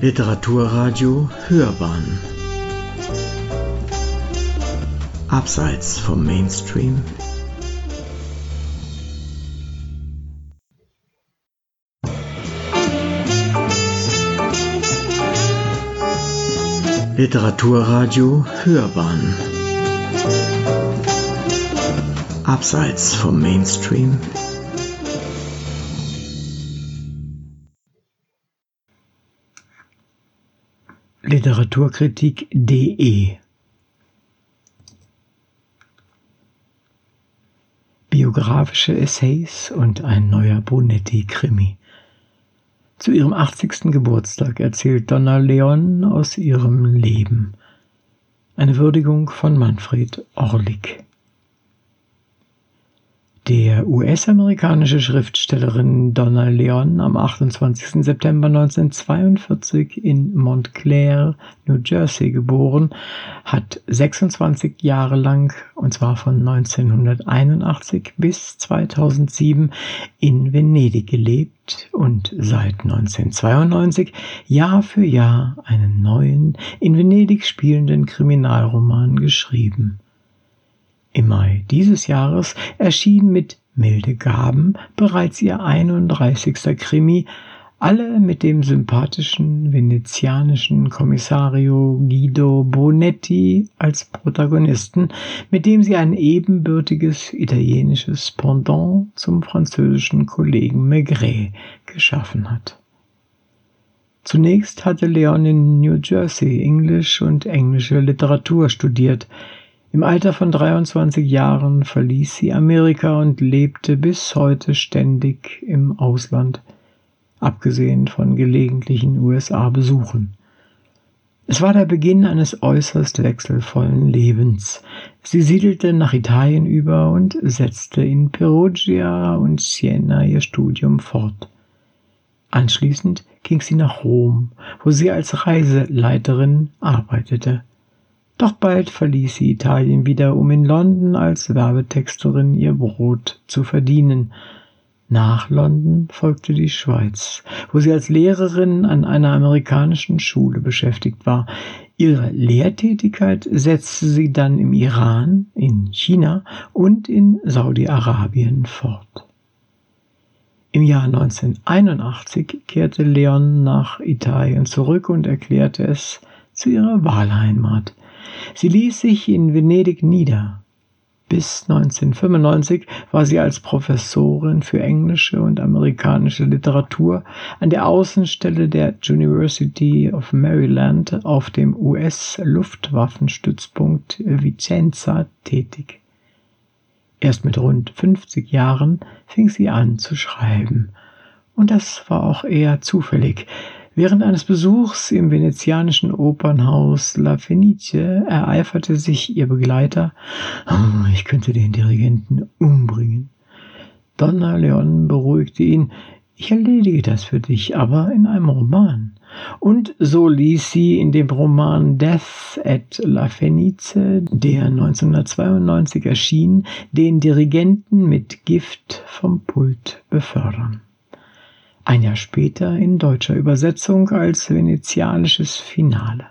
Literaturradio Hörbahn. Abseits vom Mainstream. Literaturradio Hörbahn. Abseits vom Mainstream Literaturkritik.de Biografische Essays und ein neuer Brunetti-Krimi. Zu ihrem 80. Geburtstag erzählt Donna Leon aus ihrem Leben. Eine Würdigung von Manfred Orlik. Der US-amerikanische Schriftstellerin Donna Leon am 28. September 1942 in Montclair, New Jersey geboren, hat 26 Jahre lang, und zwar von 1981 bis 2007, in Venedig gelebt und seit 1992 Jahr für Jahr einen neuen, in Venedig spielenden Kriminalroman geschrieben. Im Mai dieses Jahres erschien mit Milde Gaben bereits ihr 31. Krimi, alle mit dem sympathischen venezianischen Kommissario Guido Bonetti als Protagonisten, mit dem sie ein ebenbürtiges italienisches Pendant zum französischen Kollegen Maigret geschaffen hat. Zunächst hatte Leon in New Jersey Englisch und englische Literatur studiert, im Alter von 23 Jahren verließ sie Amerika und lebte bis heute ständig im Ausland, abgesehen von gelegentlichen USA-Besuchen. Es war der Beginn eines äußerst wechselvollen Lebens. Sie siedelte nach Italien über und setzte in Perugia und Siena ihr Studium fort. Anschließend ging sie nach Rom, wo sie als Reiseleiterin arbeitete. Doch bald verließ sie Italien wieder, um in London als Werbetexterin ihr Brot zu verdienen. Nach London folgte die Schweiz, wo sie als Lehrerin an einer amerikanischen Schule beschäftigt war. Ihre Lehrtätigkeit setzte sie dann im Iran, in China und in Saudi-Arabien fort. Im Jahr 1981 kehrte Leon nach Italien zurück und erklärte es zu ihrer Wahlheimat. Sie ließ sich in Venedig nieder. Bis 1995 war sie als Professorin für englische und amerikanische Literatur an der Außenstelle der University of Maryland auf dem US-Luftwaffenstützpunkt Vicenza tätig. Erst mit rund 50 Jahren fing sie an zu schreiben. Und das war auch eher zufällig, Während eines Besuchs im venezianischen Opernhaus La Fenice ereiferte sich ihr Begleiter, oh, ich könnte den Dirigenten umbringen. Donna Leon beruhigte ihn, ich erledige das für dich, aber in einem Roman. Und so ließ sie in dem Roman Death at La Fenice, der 1992 erschien, den Dirigenten mit Gift vom Pult befördern ein Jahr später in deutscher Übersetzung als venezianisches Finale.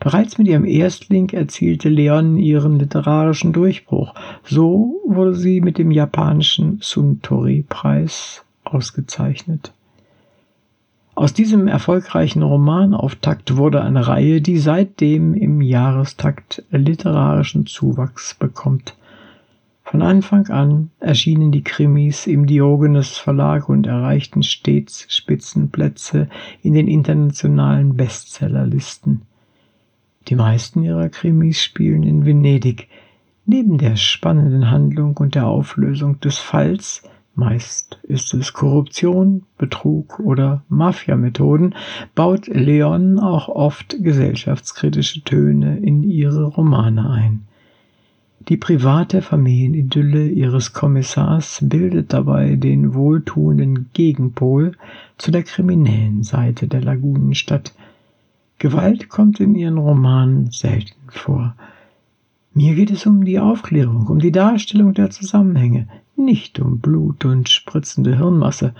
Bereits mit ihrem Erstling erzielte Leon ihren literarischen Durchbruch. So wurde sie mit dem japanischen Suntory-Preis ausgezeichnet. Aus diesem erfolgreichen Romanauftakt wurde eine Reihe, die seitdem im Jahrestakt literarischen Zuwachs bekommt. Von Anfang an erschienen die Krimis im Diogenes Verlag und erreichten stets Spitzenplätze in den internationalen Bestsellerlisten. Die meisten ihrer Krimis spielen in Venedig. Neben der spannenden Handlung und der Auflösung des Falls, meist ist es Korruption, Betrug oder Mafiamethoden, baut Leon auch oft gesellschaftskritische Töne in ihre Romane ein. Die private Familienidylle ihres Kommissars bildet dabei den wohltuenden Gegenpol zu der kriminellen Seite der Lagunenstadt. Gewalt kommt in ihren Romanen selten vor. Mir geht es um die Aufklärung, um die Darstellung der Zusammenhänge, nicht um Blut und spritzende Hirnmasse,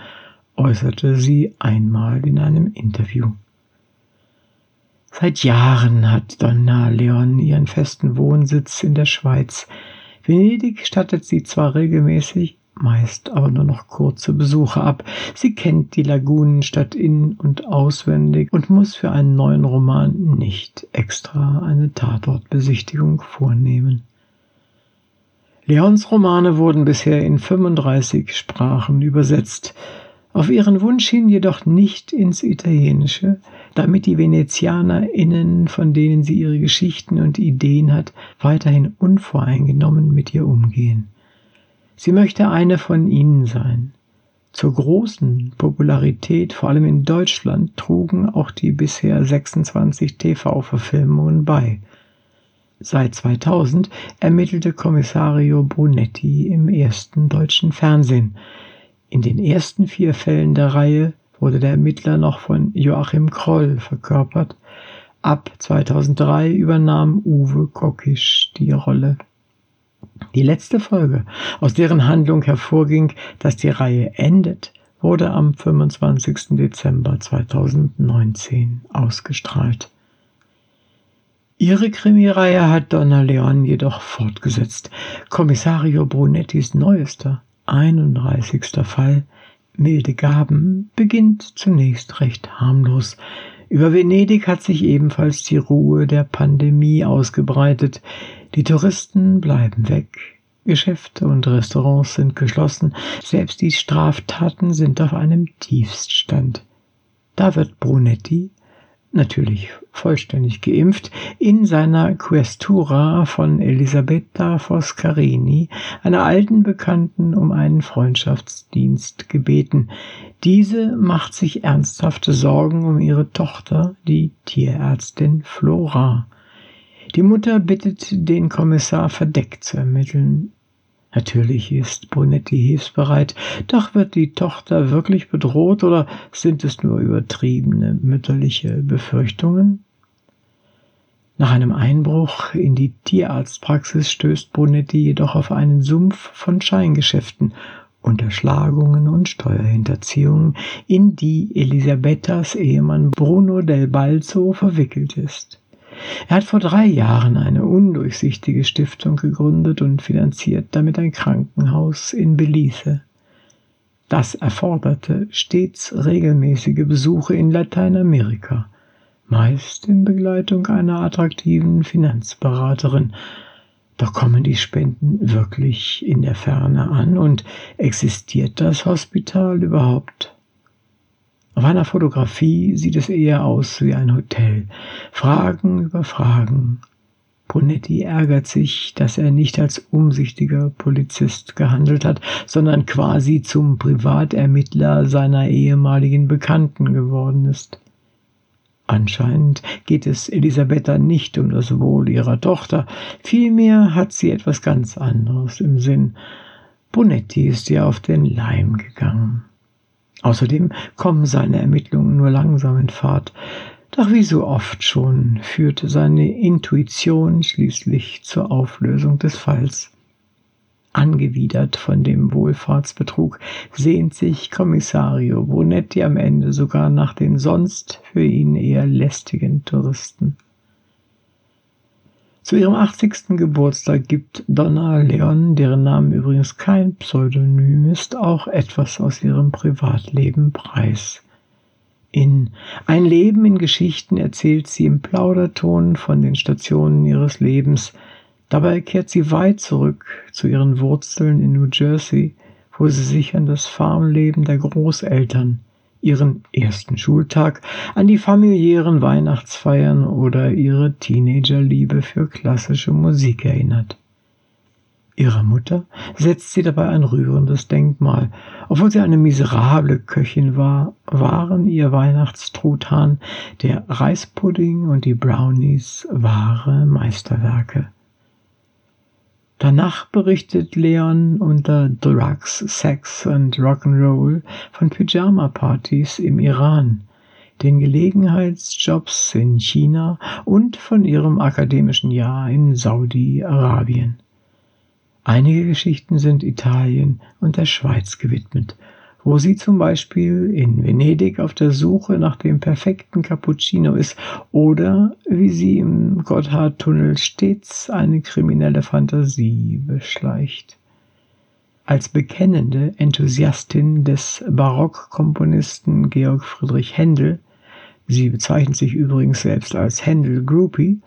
äußerte sie einmal in einem Interview. Seit Jahren hat Donna Leon ihren festen Wohnsitz in der Schweiz. Venedig stattet sie zwar regelmäßig, meist aber nur noch kurze Besuche ab. Sie kennt die Lagunenstadt in und auswendig und muss für einen neuen Roman nicht extra eine Tatortbesichtigung vornehmen. Leons Romane wurden bisher in 35 Sprachen übersetzt auf ihren Wunsch hin jedoch nicht ins Italienische, damit die VenezianerInnen, von denen sie ihre Geschichten und Ideen hat, weiterhin unvoreingenommen mit ihr umgehen. Sie möchte eine von ihnen sein. Zur großen Popularität, vor allem in Deutschland, trugen auch die bisher 26 TV-Verfilmungen bei. Seit 2000 ermittelte Kommissario Brunetti im ersten deutschen Fernsehen. In den ersten vier Fällen der Reihe wurde der Ermittler noch von Joachim Kroll verkörpert. Ab 2003 übernahm Uwe Kockisch die Rolle. Die letzte Folge, aus deren Handlung hervorging, dass die Reihe endet, wurde am 25. Dezember 2019 ausgestrahlt. Ihre Krimireihe hat Donna Leon jedoch fortgesetzt. Kommissario Brunettis neuester 31. Fall Milde Gaben beginnt zunächst recht harmlos. Über Venedig hat sich ebenfalls die Ruhe der Pandemie ausgebreitet. Die Touristen bleiben weg. Geschäfte und Restaurants sind geschlossen. Selbst die Straftaten sind auf einem Tiefststand. Da wird Brunetti natürlich vollständig geimpft, in seiner Questura von Elisabetta Foscarini, einer alten Bekannten, um einen Freundschaftsdienst gebeten. Diese macht sich ernsthafte Sorgen um ihre Tochter, die Tierärztin Flora. Die Mutter bittet den Kommissar verdeckt zu ermitteln. Natürlich ist Bonetti hilfsbereit, doch wird die Tochter wirklich bedroht oder sind es nur übertriebene mütterliche Befürchtungen? Nach einem Einbruch in die Tierarztpraxis stößt Bonetti jedoch auf einen Sumpf von Scheingeschäften, Unterschlagungen und Steuerhinterziehungen, in die Elisabettas Ehemann Bruno del Balzo verwickelt ist. Er hat vor drei Jahren eine undurchsichtige Stiftung gegründet und finanziert damit ein Krankenhaus in Belize. Das erforderte stets regelmäßige Besuche in Lateinamerika, meist in Begleitung einer attraktiven Finanzberaterin. Doch kommen die Spenden wirklich in der Ferne an und existiert das Hospital überhaupt? Auf einer Fotografie sieht es eher aus wie ein Hotel. Fragen über Fragen. Brunetti ärgert sich, dass er nicht als umsichtiger Polizist gehandelt hat, sondern quasi zum Privatermittler seiner ehemaligen Bekannten geworden ist. Anscheinend geht es Elisabetta nicht um das Wohl ihrer Tochter, vielmehr hat sie etwas ganz anderes im Sinn. Brunetti ist ihr auf den Leim gegangen. Außerdem kommen seine Ermittlungen nur langsam in Fahrt. Doch wie so oft schon führte seine Intuition schließlich zur Auflösung des Falls. Angewidert von dem Wohlfahrtsbetrug sehnt sich Kommissario Brunetti am Ende sogar nach den sonst für ihn eher lästigen Touristen. Zu ihrem 80. Geburtstag gibt Donna Leon, deren Name übrigens kein Pseudonym ist, auch etwas aus ihrem Privatleben preis. In Ein Leben in Geschichten erzählt sie im Plauderton von den Stationen ihres Lebens. Dabei kehrt sie weit zurück zu ihren Wurzeln in New Jersey, wo sie sich an das Farmleben der Großeltern ihren ersten Schultag, an die familiären Weihnachtsfeiern oder ihre Teenagerliebe für klassische Musik erinnert. Ihrer Mutter setzt sie dabei ein rührendes Denkmal. Obwohl sie eine miserable Köchin war, waren ihr Weihnachtstruthahn, der Reispudding und die Brownies wahre Meisterwerke. Danach berichtet Leon unter Drugs, Sex und Rock'n'Roll von Pyjama-Partys im Iran, den Gelegenheitsjobs in China und von ihrem akademischen Jahr in Saudi-Arabien. Einige Geschichten sind Italien und der Schweiz gewidmet. Wo sie zum Beispiel in Venedig auf der Suche nach dem perfekten Cappuccino ist oder wie sie im Gotthardtunnel stets eine kriminelle Fantasie beschleicht. Als bekennende Enthusiastin des Barockkomponisten Georg Friedrich Händel, sie bezeichnet sich übrigens selbst als Händel Groupie,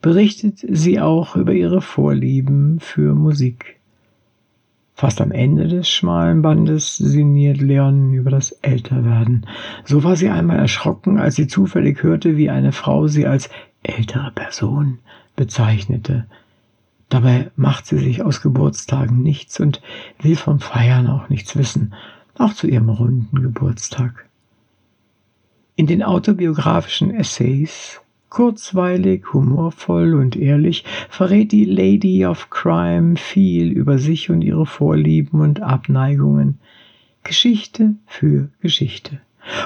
berichtet sie auch über ihre Vorlieben für Musik. Fast am Ende des schmalen Bandes sinniert Leon über das Älterwerden. So war sie einmal erschrocken, als sie zufällig hörte, wie eine Frau sie als ältere Person bezeichnete. Dabei macht sie sich aus Geburtstagen nichts und will vom Feiern auch nichts wissen, auch zu ihrem runden Geburtstag. In den autobiografischen Essays Kurzweilig, humorvoll und ehrlich verrät die Lady of Crime viel über sich und ihre Vorlieben und Abneigungen. Geschichte für Geschichte.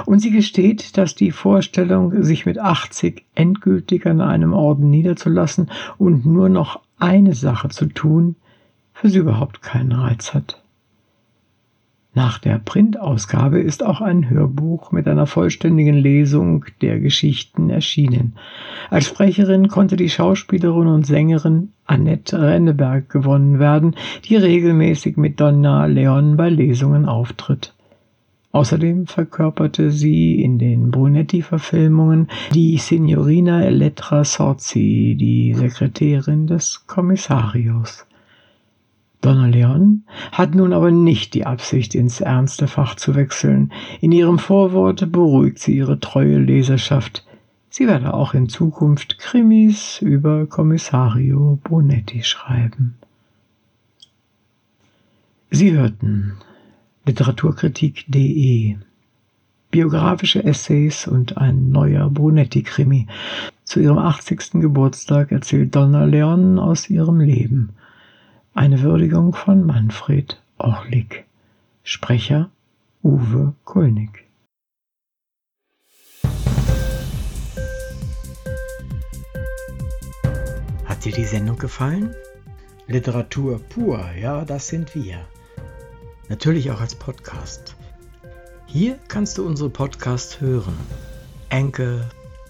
Und sie gesteht, dass die Vorstellung, sich mit 80 endgültig an einem Orden niederzulassen und nur noch eine Sache zu tun, für sie überhaupt keinen Reiz hat. Nach der Printausgabe ist auch ein Hörbuch mit einer vollständigen Lesung der Geschichten erschienen. Als Sprecherin konnte die Schauspielerin und Sängerin Annette Renneberg gewonnen werden, die regelmäßig mit Donna Leon bei Lesungen auftritt. Außerdem verkörperte sie in den Brunetti-Verfilmungen die Signorina Elettra Sorzi, die Sekretärin des Kommissarios. Donna Leon hat nun aber nicht die Absicht, ins ernste Fach zu wechseln. In ihrem Vorwort beruhigt sie ihre treue Leserschaft. Sie werde auch in Zukunft Krimis über Kommissario Bonetti schreiben. Sie hörten Literaturkritik.de Biografische Essays und ein neuer Bonetti-Krimi. Zu ihrem 80. Geburtstag erzählt Donna Leon aus ihrem Leben. Eine Würdigung von Manfred Orlik. Sprecher Uwe Kulnig. Hat dir die Sendung gefallen? Literatur pur, ja, das sind wir. Natürlich auch als Podcast. Hier kannst du unsere Podcasts hören. Anchor,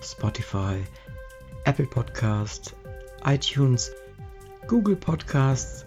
Spotify, Apple Podcasts, iTunes, Google Podcasts